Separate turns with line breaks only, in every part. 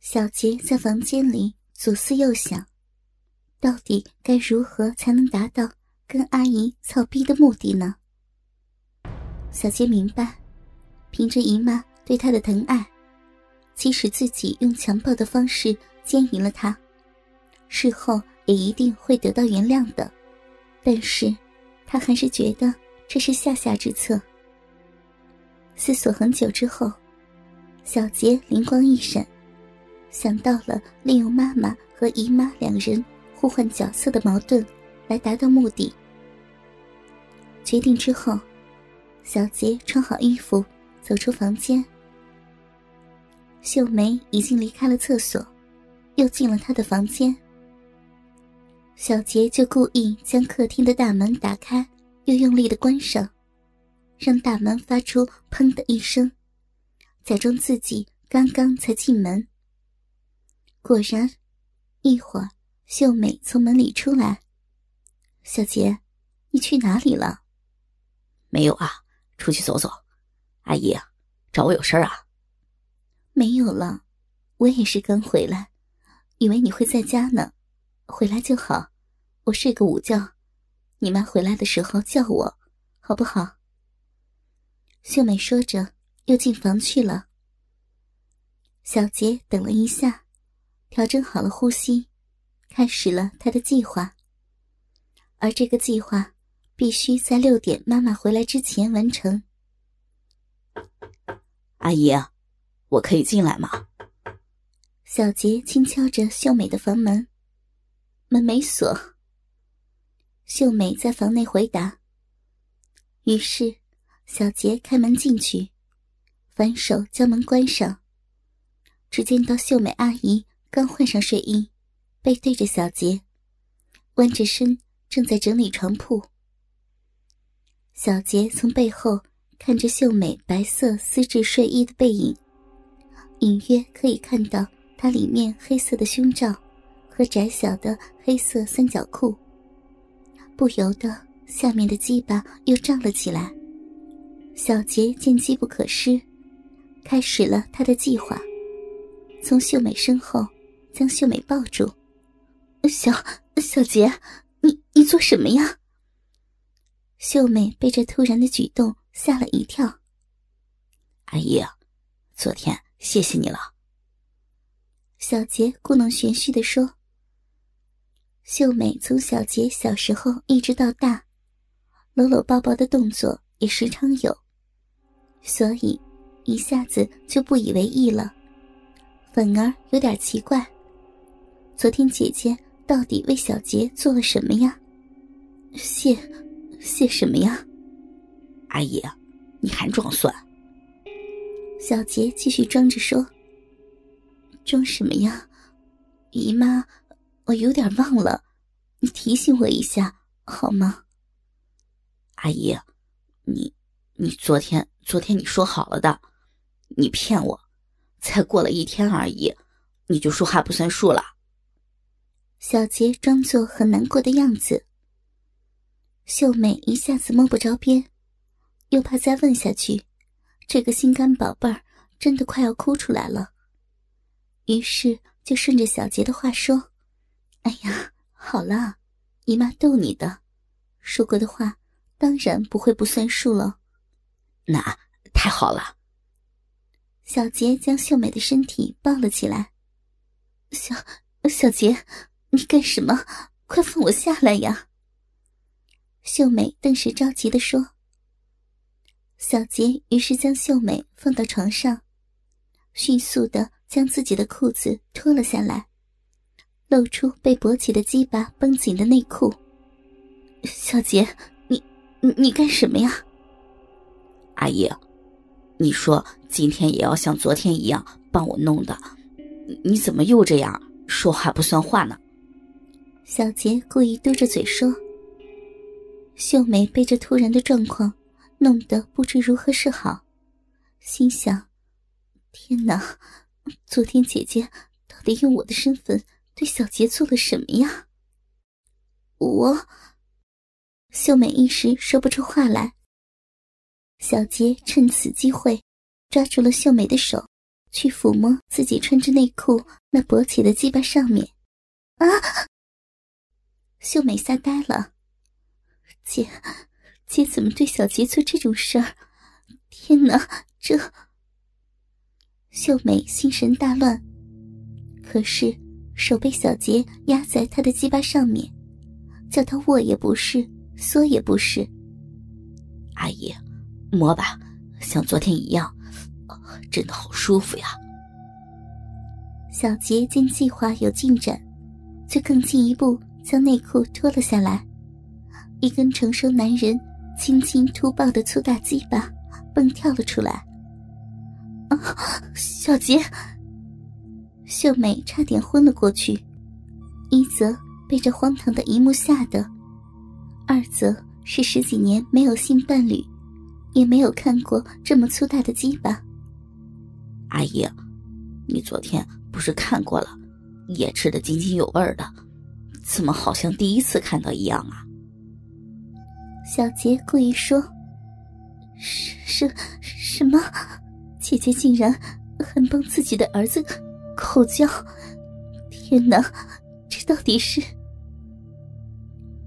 小杰在房间里左思右想，到底该如何才能达到跟阿姨操逼的目的呢？小杰明白，凭着姨妈对他的疼爱，即使自己用强暴的方式奸淫了她，事后也一定会得到原谅的。但是，他还是觉得这是下下之策。思索很久之后，小杰灵光一闪，想到了利用妈妈和姨妈两人互换角色的矛盾，来达到目的。决定之后，小杰穿好衣服，走出房间。秀梅已经离开了厕所，又进了她的房间。小杰就故意将客厅的大门打开，又用力的关上，让大门发出“砰”的一声，假装自己刚刚才进门。果然，一会儿秀美从门里出来：“小杰，你去哪里了？”“
没有啊，出去走走。”“阿姨，找我有事啊？”“
没有了，我也是刚回来，以为你会在家呢。回来就好。”我睡个午觉，你妈回来的时候叫我，好不好？秀美说着，又进房去了。小杰等了一下，调整好了呼吸，开始了他的计划。而这个计划必须在六点妈妈回来之前完成。
阿姨，我可以进来吗？
小杰轻敲着秀美的房门，门没锁。秀美在房内回答。于是，小杰开门进去，反手将门关上。只见到秀美阿姨刚换上睡衣，背对着小杰，弯着身正在整理床铺。小杰从背后看着秀美白色丝质睡衣的背影，隐约可以看到她里面黑色的胸罩和窄小的黑色三角裤。不由得，下面的鸡巴又胀了起来。小杰见机不可失，开始了他的计划。从秀美身后将秀美抱住。小小杰，你你做什么呀？秀美被这突然的举动吓了一跳。
阿姨，昨天谢谢你了。
小杰故弄玄虚的说。秀美从小杰小时候一直到大，搂搂抱抱的动作也时常有，所以一下子就不以为意了，反而有点奇怪。昨天姐姐到底为小杰做了什么呀？谢，谢什么呀？
阿姨，你还装蒜？
小杰继续装着说：“装什么呀？姨妈。”我有点忘了，你提醒我一下好吗？
阿姨，你你昨天昨天你说好了的，你骗我，才过了一天而已，你就说话不算数了。
小杰装作很难过的样子。秀美一下子摸不着边，又怕再问下去，这个心肝宝贝儿真的快要哭出来了，于是就顺着小杰的话说。哎呀，好了，姨妈逗你的，说过的话当然不会不算数了。
那太好了。
小杰将秀美的身体抱了起来。小小杰，你干什么？快放我下来呀！秀美顿时着急的说。小杰于是将秀美放到床上，迅速的将自己的裤子脱了下来。露出被勃起的鸡巴绷紧的内裤。小杰，你你你干什么呀？
阿姨，你说今天也要像昨天一样帮我弄的，你怎么又这样说话不算话呢？
小杰故意嘟着嘴说。秀美被这突然的状况弄得不知如何是好，心想：天哪，昨天姐姐到底用我的身份？对小杰做了什么呀？我秀美一时说不出话来。小杰趁此机会抓住了秀美的手，去抚摸自己穿着内裤那勃起的鸡巴上面。啊！秀美吓呆了，姐，姐怎么对小杰做这种事儿？天哪，这……秀美心神大乱，可是手被小杰压在她的鸡巴上面，叫她握也不是，缩也不是。
阿姨，摸吧，像昨天一样，真的好舒服呀。
小杰见计划有进展，就更进一步将内裤脱了下来，一根成熟男人轻轻突爆的粗大鸡巴蹦跳了出来。啊，小杰！秀美差点昏了过去，一则被这荒唐的一幕吓得，二则是十几年没有性伴侣，也没有看过这么粗大的鸡巴。
阿姨，你昨天。不是看过了，也吃得津津有味的，怎么好像第一次看到一样啊？
小杰故意说：“是是什么？姐姐竟然还帮自己的儿子口交！天哪，这到底是……”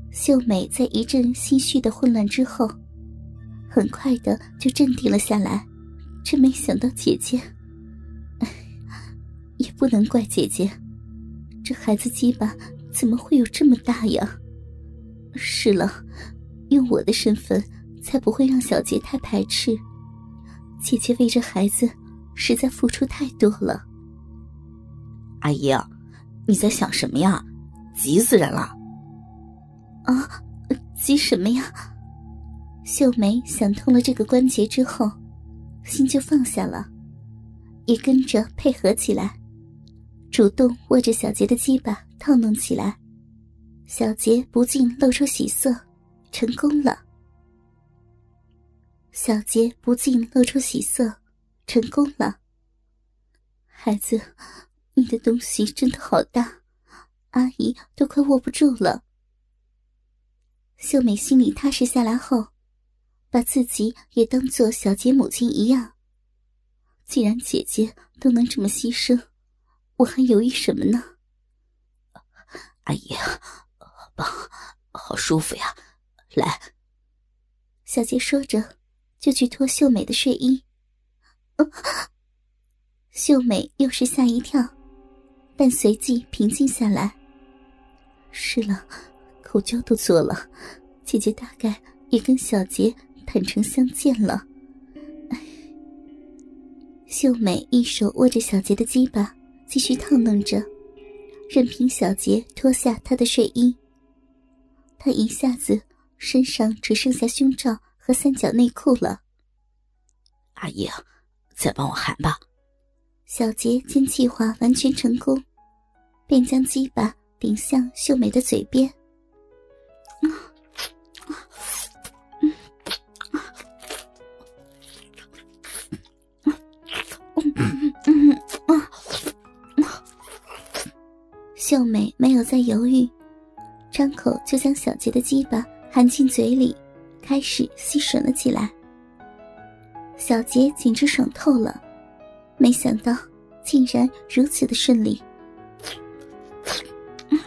秀美在一阵心绪的混乱之后，很快的就镇定了下来。真没想到姐姐…… 也不能怪姐姐，这孩子鸡巴怎么会有这么大呀？是了，用我的身份才不会让小杰太排斥。姐姐为这孩子实在付出太多了。
阿姨，你在想什么呀？急死人了！
啊，急什么呀？秀梅想通了这个关节之后，心就放下了，也跟着配合起来。主动握着小杰的鸡巴套弄起来，小杰不禁露出喜色，成功了。小杰不禁露出喜色，成功了。孩子，你的东西真的好大，阿姨都快握不住了。秀美心里踏实下来后，把自己也当做小杰母亲一样。既然姐姐都能这么牺牲。我还犹豫什么呢？
阿姨，棒，好舒服呀！来，
小杰说着，就去脱秀美的睡衣。秀美又是吓一跳，但随即平静下来。是了，口交都做了，姐姐大概也跟小杰坦诚相见了。秀美一手握着小杰的鸡巴。继续套弄着，任凭小杰脱下他的睡衣。他一下子身上只剩下胸罩和三角内裤了。
阿姨，再帮我喊吧。
小杰见计划完全成功，便将鸡巴顶向秀美的嘴边。秀美没有再犹豫，张口就将小杰的鸡巴含进嘴里，开始吸吮了起来。小杰简直爽透了，没想到竟然如此的顺利。嗯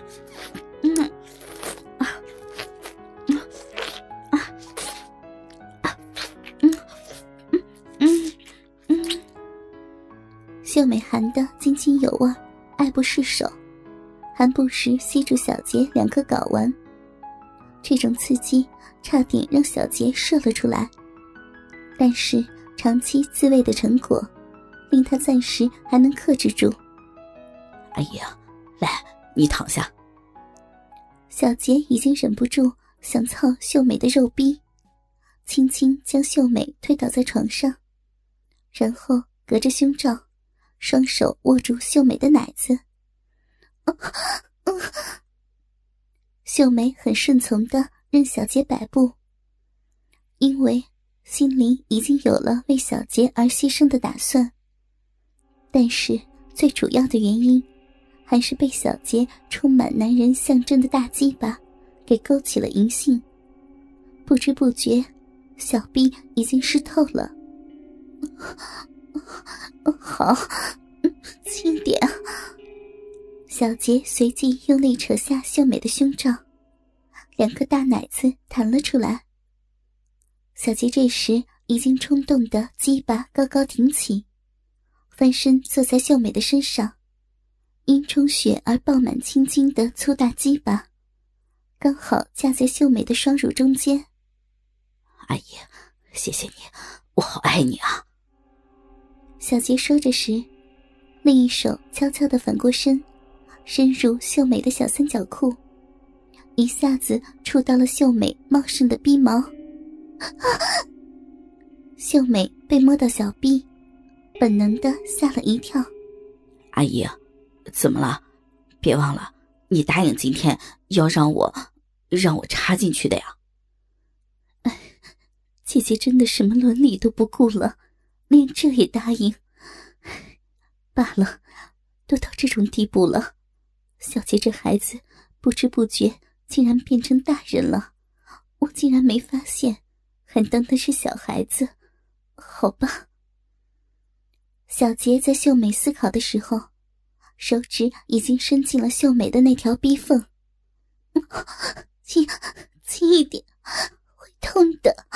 嗯啊嗯嗯嗯嗯，秀美含得津津有味，爱不释手。还不时吸住小杰两颗睾丸，这种刺激差点让小杰射了出来。但是长期自慰的成果，令他暂时还能克制住。
阿姨，来，你躺下。
小杰已经忍不住想操秀美的肉逼，轻轻将秀美推倒在床上，然后隔着胸罩，双手握住秀美的奶子。秀梅很顺从的任小杰摆布，因为心里已经有了为小杰而牺牲的打算。但是最主要的原因，还是被小杰充满男人象征的大鸡巴给勾起了淫性。不知不觉，小臂已经湿透了。好，轻点。小杰随即用力扯下秀美的胸罩，两颗大奶子弹了出来。小杰这时已经冲动的鸡巴高高挺起，翻身坐在秀美的身上，因充血而爆满青筋的粗大鸡巴，刚好架在秀美的双乳中间。
阿姨，谢谢你，我好爱你啊！
小杰说着时，另一手悄悄的反过身，伸入秀美的小三角裤，一下子触到了秀美茂盛的逼毛。秀美被摸到小臂，本能的吓了一跳。
阿姨，怎么了？别忘了，你答应今天要让我让我插进去的呀。
哎，姐姐真的什么伦理都不顾了。连这也答应，罢了，都到这种地步了，小杰这孩子不知不觉竟然变成大人了，我竟然没发现，还当他是小孩子，好吧。小杰在秀美思考的时候，手指已经伸进了秀美的那条逼缝，轻轻一点，会痛的。